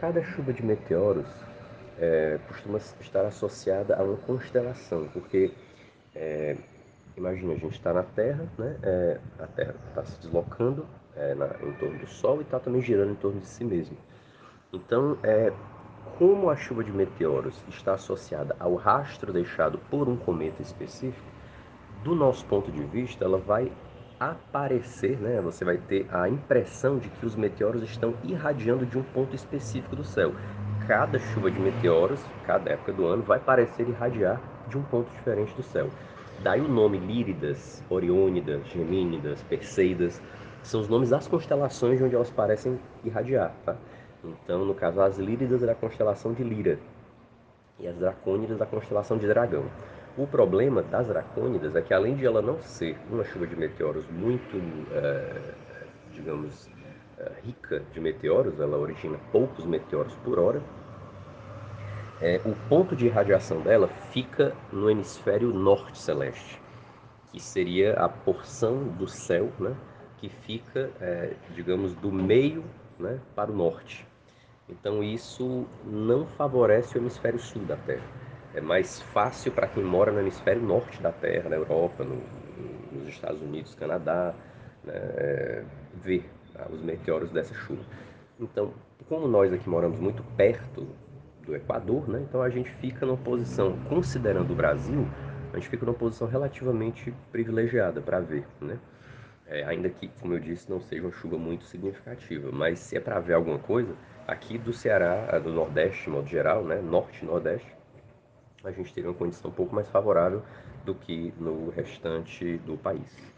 cada chuva de meteoros é, costuma estar associada a uma constelação, porque é, imagina, a gente está na Terra, né? É, a Terra está se deslocando é, na, em torno do Sol e está também girando em torno de si mesmo. Então, é, como a chuva de meteoros está associada ao rastro deixado por um cometa específico, do nosso ponto de vista, ela vai aparecer, né? Você vai ter a impressão de que os meteoros estão irradiando de um ponto específico do céu. Cada chuva de meteoros, cada época do ano, vai parecer irradiar de um ponto diferente do céu. Daí o nome Líridas, Oriônidas, Gemínidas, Perseidas, são os nomes das constelações de onde elas parecem irradiar, tá? Então, no caso, as Líridas é da constelação de Lira e as Dracônidas da constelação de Dragão. O problema das dracônidas é que, além de ela não ser uma chuva de meteoros muito, é, digamos, é, rica de meteoros, ela origina poucos meteoros por hora, é, o ponto de irradiação dela fica no hemisfério norte celeste, que seria a porção do céu né, que fica, digamos, do meio né, para o norte. Então, isso não favorece o hemisfério sul da Terra é mais fácil para quem mora no hemisfério norte da Terra, na Europa, no, nos Estados Unidos, Canadá, né, é, ver tá, os meteoros dessa chuva. Então, como nós aqui moramos muito perto do Equador, né, então a gente fica numa posição, considerando o Brasil, a gente fica numa posição relativamente privilegiada para ver, né? É, ainda que, como eu disse, não seja uma chuva muito significativa, mas se é para ver alguma coisa, aqui do Ceará, do Nordeste, de modo geral, né, Norte e Nordeste, a gente teria uma condição um pouco mais favorável do que no restante do país.